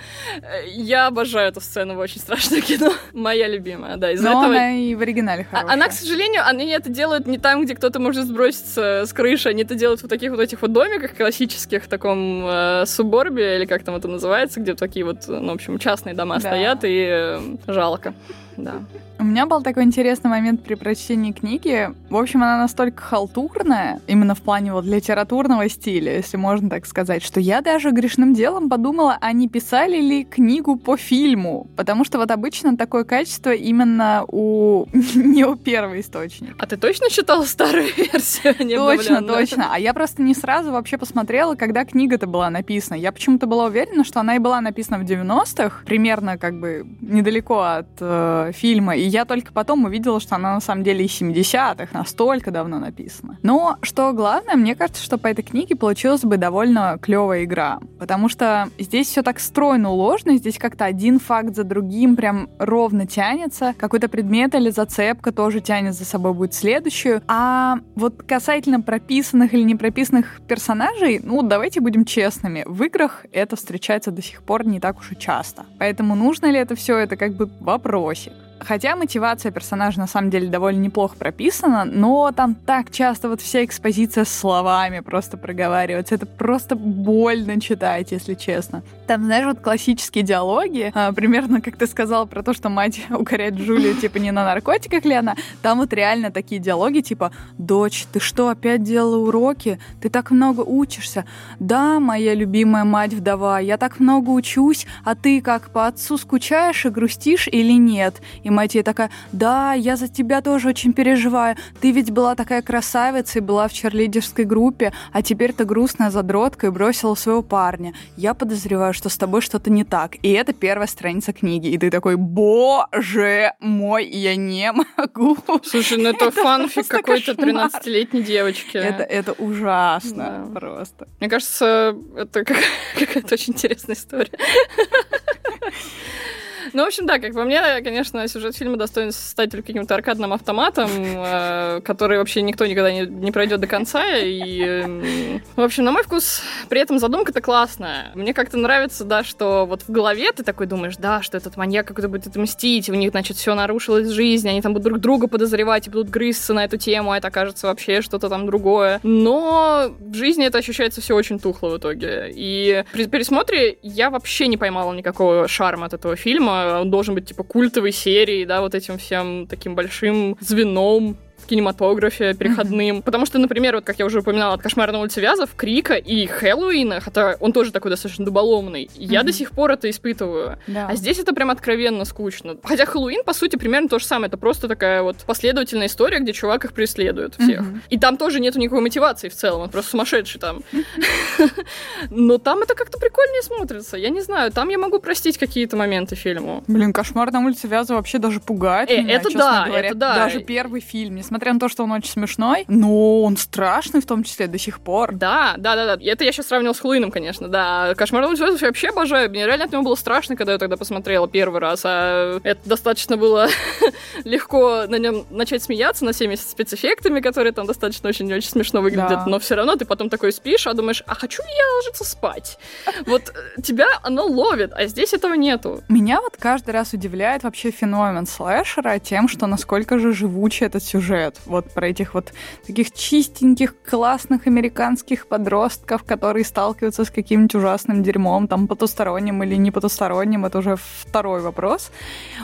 Я обожаю эту сцену в очень страшное кино. Моя любимая, да. Из-за этого... она и в оригинале а, хорошая. Она, к сожалению, они это делают не там, где кто-то может сброситься с крыши. Они это делают в таких вот этих вот домиках классических, в таком э, суборбе, или как там это называется, где такие вот, ну, в общем, частные дома да. стоят, и э, жалко да. У меня был такой интересный момент при прочтении книги. В общем, она настолько халтурная, именно в плане вот литературного стиля, если можно так сказать, что я даже грешным делом подумала, а не писали ли книгу по фильму? Потому что вот обычно такое качество именно у... не у первого источника. А ты точно читала старую версию? Точно, точно. А я просто не сразу вообще посмотрела, когда книга-то была написана. Я почему-то была уверена, что она и была написана в 90-х, примерно как бы недалеко от э, фильма, и я только потом увидела, что она на самом деле из 70-х, настолько давно написана. Но, что главное, мне кажется, что по этой книге получилась бы довольно клевая игра, потому что здесь все так стройно уложено, здесь как-то один факт за другим прям ровно тянется, какой-то предмет или зацепка тоже тянет за собой будет следующую, а вот касательно прописанных или не прописанных персонажей, ну, давайте будем честными, в играх это встречается до сих пор не так уж и часто. Поэтому нужно ли это все, это как бы вопросик. Хотя мотивация персонажа на самом деле довольно неплохо прописана, но там так часто вот вся экспозиция словами просто проговаривается. Это просто больно читать, если честно. Там, знаешь, вот классические диалоги, а, примерно как ты сказал про то, что мать укоряет Джулию, типа, не на наркотиках ли она. Там вот реально такие диалоги, типа, «Дочь, ты что, опять делала уроки? Ты так много учишься?» «Да, моя любимая мать-вдова, я так много учусь, а ты как, по отцу скучаешь и грустишь или нет?» И мать ей такая, да, я за тебя тоже очень переживаю. Ты ведь была такая красавица и была в черлидерской группе, а теперь ты грустная задротка и бросила своего парня. Я подозреваю, что с тобой что-то не так. И это первая страница книги. И ты такой, боже мой, я не могу. Слушай, ну это, это фанфик какой-то 13-летней девочки. Это, это ужасно да. просто. Мне кажется, это какая-то очень интересная история. Ну, в общем, да, как по мне, конечно, сюжет фильма достоин стать каким-то аркадным автоматом, э, который вообще никто никогда не, не пройдет до конца. И, э, в общем, на мой вкус, при этом задумка-то классная. Мне как-то нравится, да, что вот в голове ты такой думаешь, да, что этот маньяк какой-то будет отмстить, у них, значит, все нарушилось в жизни, они там будут друг друга подозревать и будут грызться на эту тему, а это окажется вообще что-то там другое. Но в жизни это ощущается все очень тухло в итоге. И при пересмотре я вообще не поймала никакого шарма от этого фильма он должен быть типа культовой серией, да, вот этим всем таким большим звеном кинематографе переходным. Потому что, например, вот как я уже упоминала, от «Кошмара на улице Вязов», «Крика» и «Хэллоуина», хотя он тоже такой достаточно дуболомный, я до сих пор это испытываю. А здесь это прям откровенно скучно. Хотя «Хэллоуин», по сути, примерно то же самое. Это просто такая вот последовательная история, где чувак их преследует всех. И там тоже нету никакой мотивации в целом, он просто сумасшедший там. Но там это как-то прикольнее смотрится. Я не знаю, там я могу простить какие-то моменты фильму. Блин, «Кошмар на улице Вязов» вообще даже пугает э, меня, Это да, это да. Даже первый фильм, несмотря несмотря на то, что он очень смешной, но он страшный в том числе до сих пор. Да, да, да, да. Это я сейчас сравнил с Хэллоуином, конечно, да. Кошмар на улице я вообще обожаю. Мне реально от него было страшно, когда я тогда посмотрела первый раз, а это достаточно было легко на нем начать смеяться над всеми спецэффектами, которые там достаточно очень-очень смешно выглядят, да. но все равно ты потом такой спишь, а думаешь, а хочу ли я ложиться спать? Вот э, тебя оно ловит, а здесь этого нету. Меня вот каждый раз удивляет вообще феномен слэшера тем, что насколько же живучий этот сюжет. Вот про этих вот таких чистеньких, классных американских подростков, которые сталкиваются с каким-нибудь ужасным дерьмом, там, потусторонним или не потусторонним, это уже второй вопрос.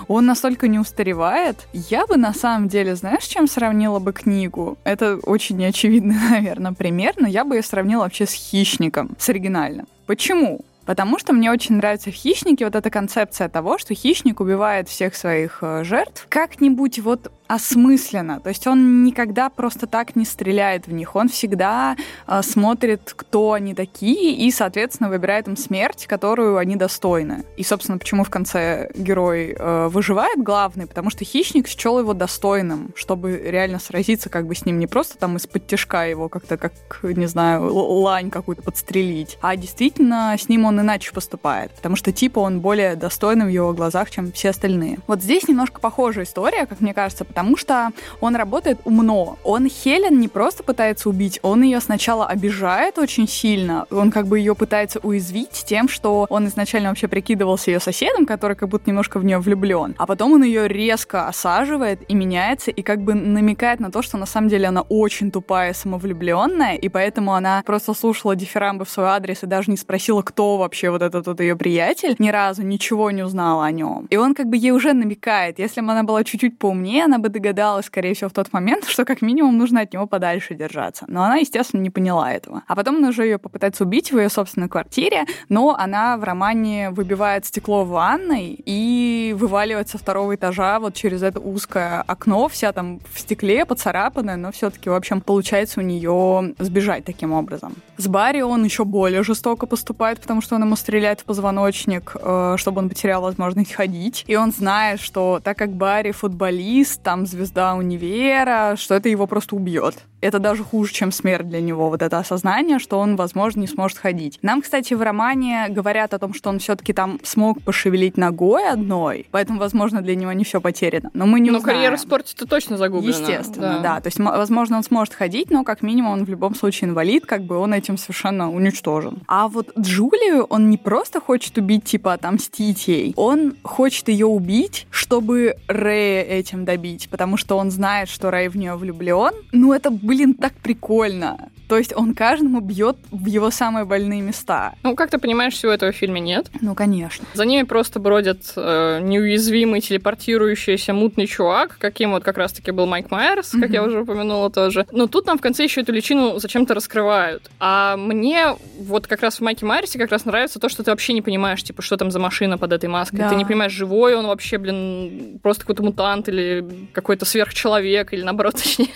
Он настолько не устаревает. Я бы на самом деле, знаешь, чем сравнила бы книгу? Это очень неочевидный, наверное, пример, но я бы ее сравнила вообще с «Хищником», с оригинальным. Почему? Потому что мне очень нравится в «Хищнике» вот эта концепция того, что хищник убивает всех своих э, жертв как-нибудь вот осмысленно. То есть он никогда просто так не стреляет в них. Он всегда э, смотрит, кто они такие, и, соответственно, выбирает им смерть, которую они достойны. И, собственно, почему в конце герой э, выживает главный, потому что хищник счел его достойным, чтобы реально сразиться как бы с ним не просто там из-под тяжка его как-то, как, не знаю, лань какую-то подстрелить, а действительно с ним он иначе поступает, потому что типа он более достойный в его глазах, чем все остальные. Вот здесь немножко похожая история, как мне кажется, потому что он работает умно. Он Хелен не просто пытается убить, он ее сначала обижает очень сильно, он как бы ее пытается уязвить тем, что он изначально вообще прикидывался ее соседом, который как будто немножко в нее влюблен, а потом он ее резко осаживает и меняется, и как бы намекает на то, что на самом деле она очень тупая, самовлюбленная, и поэтому она просто слушала дифирамбы в свой адрес и даже не спросила, кто вообще вот этот вот ее приятель, ни разу ничего не узнала о нем. И он как бы ей уже намекает, если бы она была чуть-чуть поумнее, она бы догадалась, скорее всего, в тот момент, что как минимум нужно от него подальше держаться. Но она, естественно, не поняла этого. А потом он уже ее попытается убить в ее собственной квартире, но она в романе выбивает стекло в ванной и вываливается со второго этажа вот через это узкое окно, вся там в стекле, поцарапанная, но все-таки, в общем, получается у нее сбежать таким образом. С Барри он еще более жестоко поступает, потому что он ему стреляет в позвоночник, э, чтобы он потерял возможность ходить. И он знает, что так как Барри футболист, там звезда универа, что это его просто убьет. Это даже хуже, чем смерть для него, вот это осознание, что он, возможно, не сможет ходить. Нам, кстати, в романе говорят о том, что он все-таки там смог пошевелить ногой одной, поэтому, возможно, для него не все потеряно. Но мы не но узнаем. карьера в спорте-то точно загублена. Естественно, да. да. То есть, возможно, он сможет ходить, но как минимум он в любом случае инвалид, как бы он этим совершенно уничтожен. А вот Джулию он не просто хочет убить, типа отомстить ей, он хочет ее убить, чтобы Рэя этим добить, потому что он знает, что Рэй в нее влюблен. Ну, это, блин, так прикольно. То есть он каждому бьет в его самые больные места. Ну, как ты понимаешь, всего этого в фильме нет. Ну, конечно. За ними просто бродит э, неуязвимый телепортирующийся мутный чувак, каким вот как раз-таки был Майк Майерс, как mm-hmm. я уже упомянула тоже. Но тут нам в конце еще эту личину зачем-то раскрывают. А мне вот как раз в Майке Майерсе как раз нравится то, что ты вообще не понимаешь, типа, что там за машина под этой маской. Да. Ты не понимаешь, живой он вообще, блин, просто какой-то мутант или какой-то сверхчеловек, или наоборот, точнее.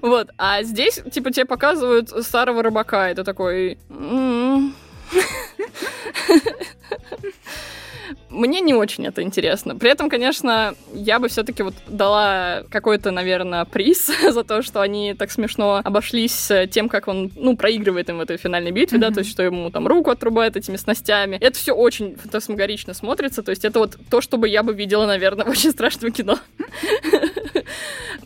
Вот. А здесь, типа, тебе показывают старого рыбака, ты такой... Мне не очень это интересно. При этом, конечно, я бы все-таки вот дала какой-то, наверное, приз за то, что они так смешно обошлись тем, как он, ну, проигрывает им в этой финальной битве, mm-hmm. да, то есть, что ему там руку отрубает этими снастями. Это все очень фантасмагорично смотрится, то есть, это вот то, что бы я бы видела, наверное, в очень страшном кино.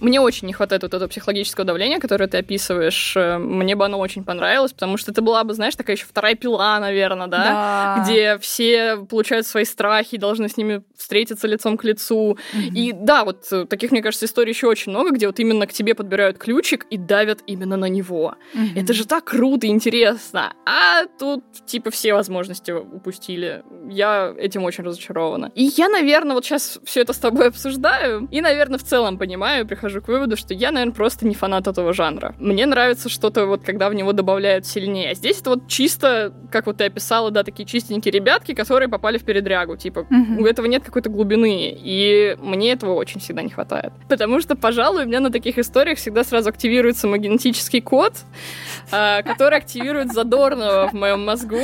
Мне очень не хватает вот этого психологического давления, которое ты описываешь. Мне бы оно очень понравилось, потому что это была бы, знаешь, такая еще вторая пила, наверное, да? да. Где все получают свои страхи, должны с ними встретиться лицом к лицу. Mm-hmm. И да, вот таких, мне кажется, историй еще очень много, где вот именно к тебе подбирают ключик и давят именно на него. Mm-hmm. Это же так круто и интересно. А тут, типа, все возможности упустили. Я этим очень разочарована. И я, наверное, вот сейчас все это с тобой обсуждаю, и, наверное, в целом понимаю, прихожу прихожу к выводу, что я, наверное, просто не фанат этого жанра. Мне нравится что-то вот, когда в него добавляют сильнее. А здесь это вот чисто, как вот ты описала, да, такие чистенькие ребятки, которые попали в передрягу. Типа, mm-hmm. у этого нет какой-то глубины. И мне этого очень всегда не хватает. Потому что, пожалуй, у меня на таких историях всегда сразу активируется мой генетический код, а, который активирует задорного в моем мозгу.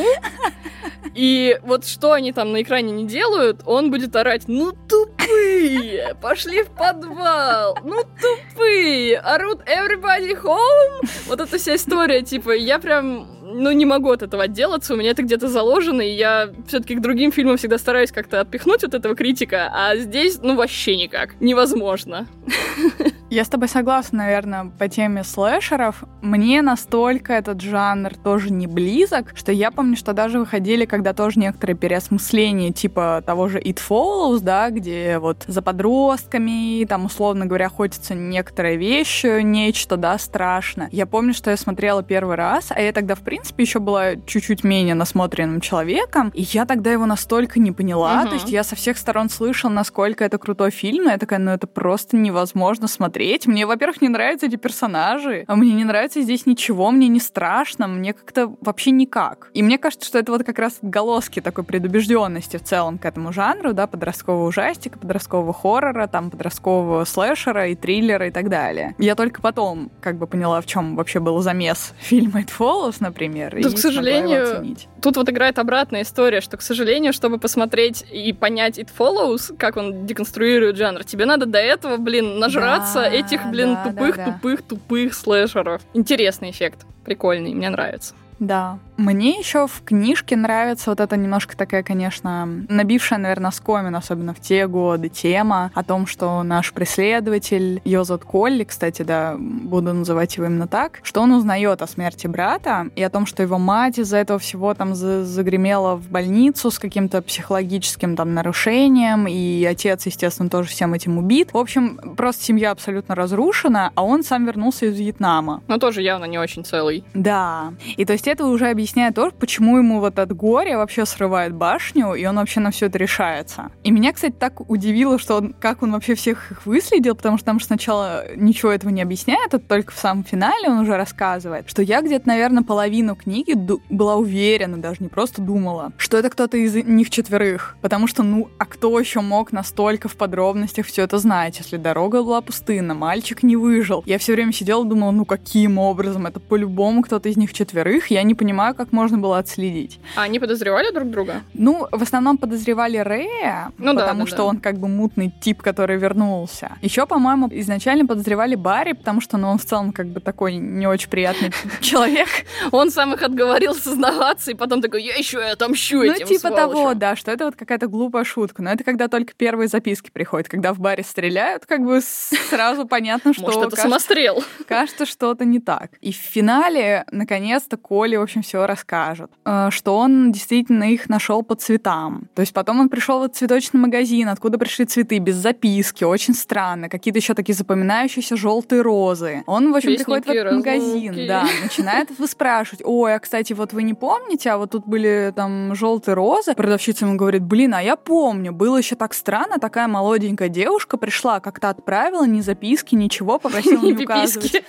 И вот что они там на экране не делают, он будет орать, ну тупые! Пошли в подвал! Ну, тупые! Орут everybody home! Вот эта вся история, типа, я прям ну, не могу от этого отделаться, у меня это где-то заложено, и я все-таки к другим фильмам всегда стараюсь как-то отпихнуть от этого критика, а здесь, ну, вообще никак. Невозможно. Я с тобой согласна, наверное, по теме слэшеров. Мне настолько этот жанр тоже не близок, что я помню, что даже выходили, когда тоже некоторые переосмысления, типа того же It Follows, да, где вот за подростками, там, условно говоря, охотятся некоторые вещи, нечто, да, страшно. Я помню, что я смотрела первый раз, а я тогда, в принципе, еще была чуть-чуть менее насмотренным человеком, и я тогда его настолько не поняла, угу. то есть я со всех сторон слышала, насколько это крутой фильм, и я такая, ну это просто невозможно смотреть смотреть. Мне, во-первых, не нравятся эти персонажи, а мне не нравится здесь ничего, мне не страшно, мне как-то вообще никак. И мне кажется, что это вот как раз голоски такой предубежденности в целом к этому жанру, да, подросткового ужастика, подросткового хоррора, там, подросткового слэшера и триллера и так далее. Я только потом как бы поняла, в чем вообще был замес фильма It Follows, например, Тут, и к сожалению, тут вот играет обратная история, что, к сожалению, чтобы посмотреть и понять It Follows, как он деконструирует жанр, тебе надо до этого, блин, нажраться этих, блин, да, тупых, да, да. тупых, тупых слэшеров. Интересный эффект. Прикольный, мне нравится. Да. Мне еще в книжке нравится вот эта немножко такая, конечно, набившая, наверное, скомин, особенно в те годы, тема о том, что наш преследователь Йозат Колли, кстати, да, буду называть его именно так, что он узнает о смерти брата и о том, что его мать из-за этого всего там загремела в больницу с каким-то психологическим там нарушением, и отец, естественно, тоже всем этим убит. В общем, просто семья абсолютно разрушена, а он сам вернулся из Вьетнама. Но тоже явно не очень целый. Да. И то есть это уже объясняет то, почему ему вот от горя вообще срывает башню, и он вообще на все это решается. И меня, кстати, так удивило, что он, как он вообще всех их выследил, потому что там сначала ничего этого не объясняет, а только в самом финале он уже рассказывает, что я где-то, наверное, половину книги была уверена, даже не просто думала, что это кто-то из них четверых. Потому что, ну, а кто еще мог настолько в подробностях все это знать, если дорога была пустынна, мальчик не выжил. Я все время сидела и думала, ну каким образом? Это по-любому кто-то из них четверых. Я не понимаю, как можно было отследить. А они подозревали друг друга? Ну, в основном подозревали Рэя, ну, потому да, да, что да. он как бы мутный тип, который вернулся. Еще, по-моему, изначально подозревали Барри, потому что ну, он в целом как бы такой не очень приятный человек. Он сам их отговорил сознаваться, и потом такой, я еще отомщу этим Ну, типа того, да, что это вот какая-то глупая шутка. Но это когда только первые записки приходят. Когда в баре стреляют, как бы сразу понятно, что... Может, это самострел. Кажется, что-то не так. И в финале, наконец-то, Коля, в общем, все расскажет, э, что он действительно их нашел по цветам. То есть потом он пришел в цветочный магазин, откуда пришли цветы, без записки, очень странно, какие-то еще такие запоминающиеся желтые розы. Он, в общем, Вестники, приходит в этот разлуки. магазин, да, начинает выспрашивать, ой, а, кстати, вот вы не помните, а вот тут были там желтые розы. Продавщица ему говорит, блин, а я помню, было еще так странно, такая молоденькая девушка пришла, как-то отправила, ни записки, ничего, попросила не указывать.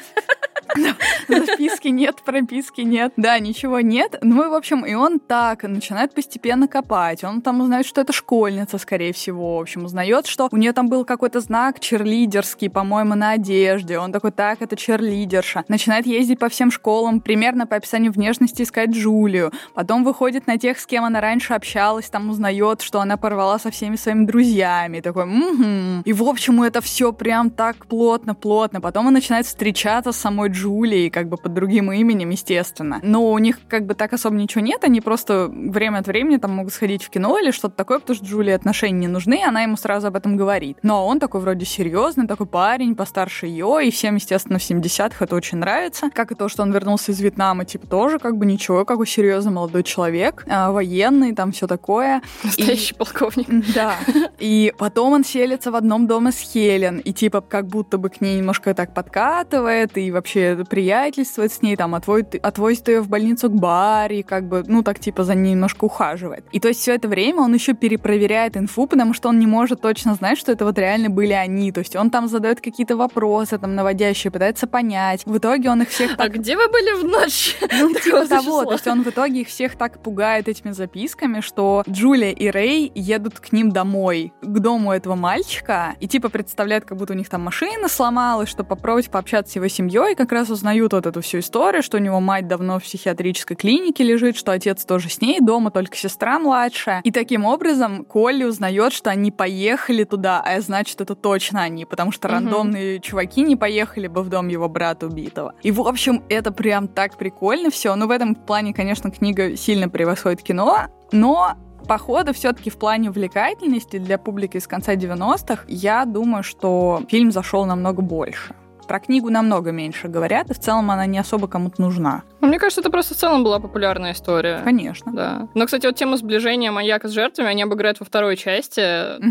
Записки нет, прописки нет. Да, ничего нет. Ну и, в общем, и он так начинает постепенно копать. Он там узнает, что это школьница, скорее всего. В общем, узнает, что у нее там был какой-то знак черлидерский, по-моему, на одежде. Он такой, так, это черлидерша. Начинает ездить по всем школам, примерно по описанию внешности искать Джулию. Потом выходит на тех, с кем она раньше общалась, там узнает, что она порвала со всеми своими друзьями. Такой, угу. И, в общем, это все прям так плотно-плотно. Потом он начинает встречаться с самой Джулией, как бы под другим именем, естественно. Но у них как бы так особо ничего нет, они просто время от времени там могут сходить в кино или что-то такое, потому что Джулии отношения не нужны, и она ему сразу об этом говорит. Но он такой вроде серьезный, такой парень, постарше ее, и всем, естественно, в 70-х это очень нравится. Как и то, что он вернулся из Вьетнама, типа, тоже как бы ничего, какой серьезный молодой человек, а, военный, там все такое. Настоящий и... полковник. Да. И потом он селится в одном доме с Хелен, и типа как будто бы к ней немножко так подкатывает, и вообще приятельствует с ней, там, отводит, отвозит ее в больницу к Барри, как бы, ну, так, типа, за ней немножко ухаживает. И то есть все это время он еще перепроверяет инфу, потому что он не может точно знать, что это вот реально были они. То есть он там задает какие-то вопросы, там, наводящие, пытается понять. В итоге он их всех а так... А где вы были в ночь? Ну, типа того. То есть он в итоге их всех так пугает этими записками, что Джулия и Рэй едут к ним домой, к дому этого мальчика, и типа представляют, как будто у них там машина сломалась, что попробовать пообщаться с его семьей, как раз узнают вот эту всю историю, что у него мать давно в психиатрической клинике лежит, что отец тоже с ней, дома только сестра младшая. И таким образом Колли узнает, что они поехали туда, а значит, это точно они, потому что угу. рандомные чуваки не поехали бы в дом его брата убитого. И, в общем, это прям так прикольно все. Ну, в этом плане, конечно, книга сильно превосходит кино, но Походу, все-таки в плане увлекательности для публики с конца 90-х, я думаю, что фильм зашел намного больше. Про книгу намного меньше говорят, и в целом она не особо кому-то нужна. Ну, мне кажется, это просто в целом была популярная история. Конечно. Да. Но, кстати, вот тему сближения маньяка с жертвами они обыграют во второй части.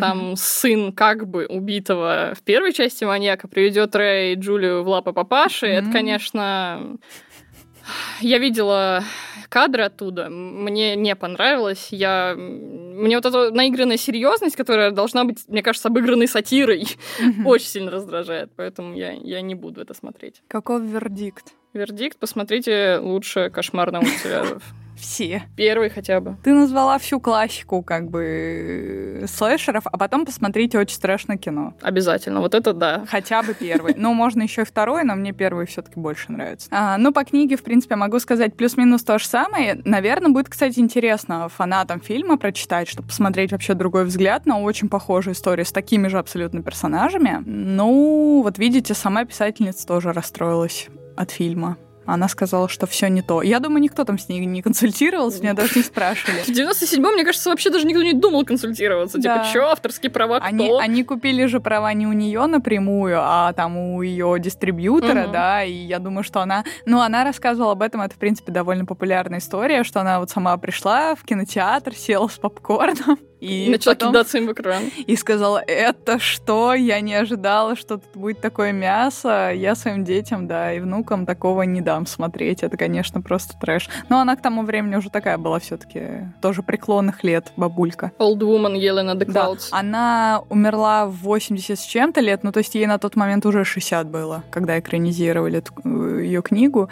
Там сын как бы убитого в первой части маньяка приведет Рэй и Джулию в лапы папаши. Это, конечно... Я видела кадры оттуда. Мне не понравилось. Я... Мне вот эта наигранная серьезность, которая должна быть, мне кажется, обыгранной сатирой, очень сильно раздражает. Поэтому я, я не буду это смотреть. Каков вердикт? Вердикт, посмотрите лучше «Кошмар на улице Вязов». Все. Первый хотя бы. Ты назвала всю классику, как бы, слэшеров, а потом посмотрите очень страшное кино. Обязательно, вот это да. Хотя бы первый. Ну, можно еще и второй, но мне первый все-таки больше нравится. А, ну, по книге, в принципе, могу сказать плюс-минус то же самое. Наверное, будет, кстати, интересно фанатам фильма прочитать, чтобы посмотреть вообще другой взгляд на очень похожую историю с такими же абсолютно персонажами. Ну, вот видите, сама писательница тоже расстроилась от фильма. Она сказала, что все не то. Я думаю, никто там с ней не консультировался, меня даже не спрашивали. В 97-м, мне кажется, вообще даже никто не думал консультироваться. Типа, да. Типа, что, авторские права кто? Они, они купили же права не у нее напрямую, а там у ее дистрибьютора, угу. да, и я думаю, что она... Ну, она рассказывала об этом, это, в принципе, довольно популярная история, что она вот сама пришла в кинотеатр, села с попкорном, и начала потом... кидаться им в экран. И сказала, это что? Я не ожидала, что тут будет такое мясо. Я своим детям, да, и внукам такого не дам смотреть. Это, конечно, просто трэш. Но она к тому времени уже такая была все таки тоже преклонных лет, бабулька. Old woman Елена the Clouds. Да. Она умерла в 80 с чем-то лет, ну то есть ей на тот момент уже 60 было, когда экранизировали э, ее книгу.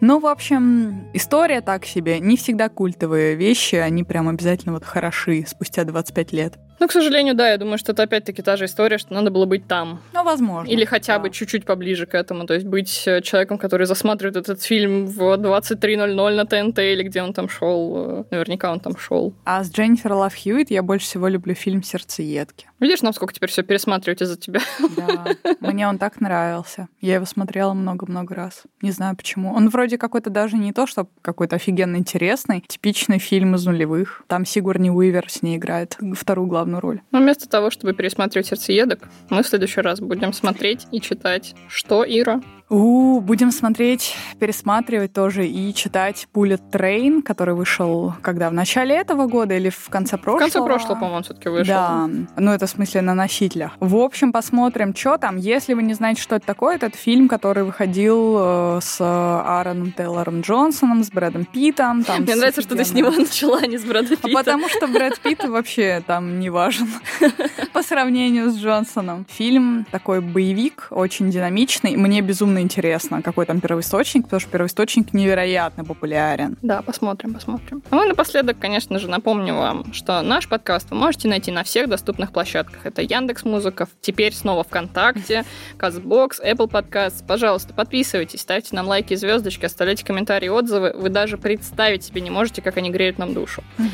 Ну, в общем, история так себе. Не всегда культовые вещи, они прям обязательно вот хороши спустя 25 лет. Ну, к сожалению, да, я думаю, что это опять-таки та же история, что надо было быть там. Ну, возможно. Или хотя да. бы чуть-чуть поближе к этому, то есть быть э, человеком, который засматривает этот фильм в 23.00 на ТНТ или где он там шел. Э, наверняка он там шел. А с Дженнифер Лав Хьюитт я больше всего люблю фильм «Сердцеедки». Видишь, нам сколько теперь все пересматривать из-за тебя. Да, мне он так нравился. Я его смотрела много-много раз. Не знаю почему. Он вроде какой-то даже не то, что какой-то офигенно интересный, типичный фильм из нулевых. Там Сигурни Уивер с ней играет вторую главную роль. Но вместо того, чтобы пересматривать «Сердцеедок», мы в следующий раз будем смотреть и читать «Что, Ира?» У, будем смотреть, пересматривать тоже и читать Bullet Train, который вышел когда в начале этого года или в конце прошлого. В конце прошлого, по-моему, все-таки вышел. Да, ну это в смысле на носителях. В общем, посмотрим, что там. Если вы не знаете, что это такое, это фильм, который выходил э, с Аароном Тейлором Джонсоном, с Брэдом Питтом. Там, Мне нравится, что ты с него начала, а не с Брэда Питта. А потому что Брэд Питт вообще там не важен по сравнению с Джонсоном. Фильм такой боевик, очень динамичный. Мне безумно интересно, какой там первоисточник, потому что первоисточник невероятно популярен. Да, посмотрим, посмотрим. Ну и напоследок, конечно же, напомню вам, что наш подкаст вы можете найти на всех доступных площадках. Это Яндекс Музыка, теперь снова ВКонтакте, Castbox, Apple Podcasts. Пожалуйста, подписывайтесь, ставьте нам лайки и звездочки, оставляйте комментарии, отзывы. Вы даже представить себе не можете, как они греют нам душу. Угу.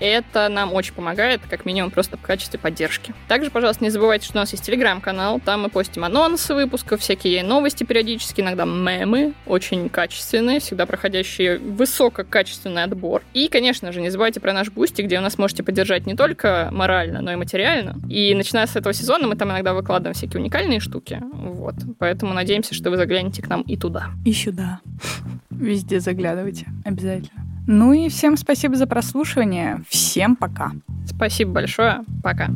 Это нам очень помогает, как минимум, просто в качестве поддержки. Также, пожалуйста, не забывайте, что у нас есть телеграм-канал, там мы постим анонсы выпусков, всякие новости периодически, периодически иногда мемы, очень качественные, всегда проходящие высококачественный отбор. И, конечно же, не забывайте про наш Boosty, где вы нас можете поддержать не только морально, но и материально. И начиная с этого сезона мы там иногда выкладываем всякие уникальные штуки. Вот. Поэтому надеемся, что вы заглянете к нам и туда. И сюда. Везде заглядывайте. Обязательно. Ну и всем спасибо за прослушивание. Всем пока. Спасибо большое. Пока.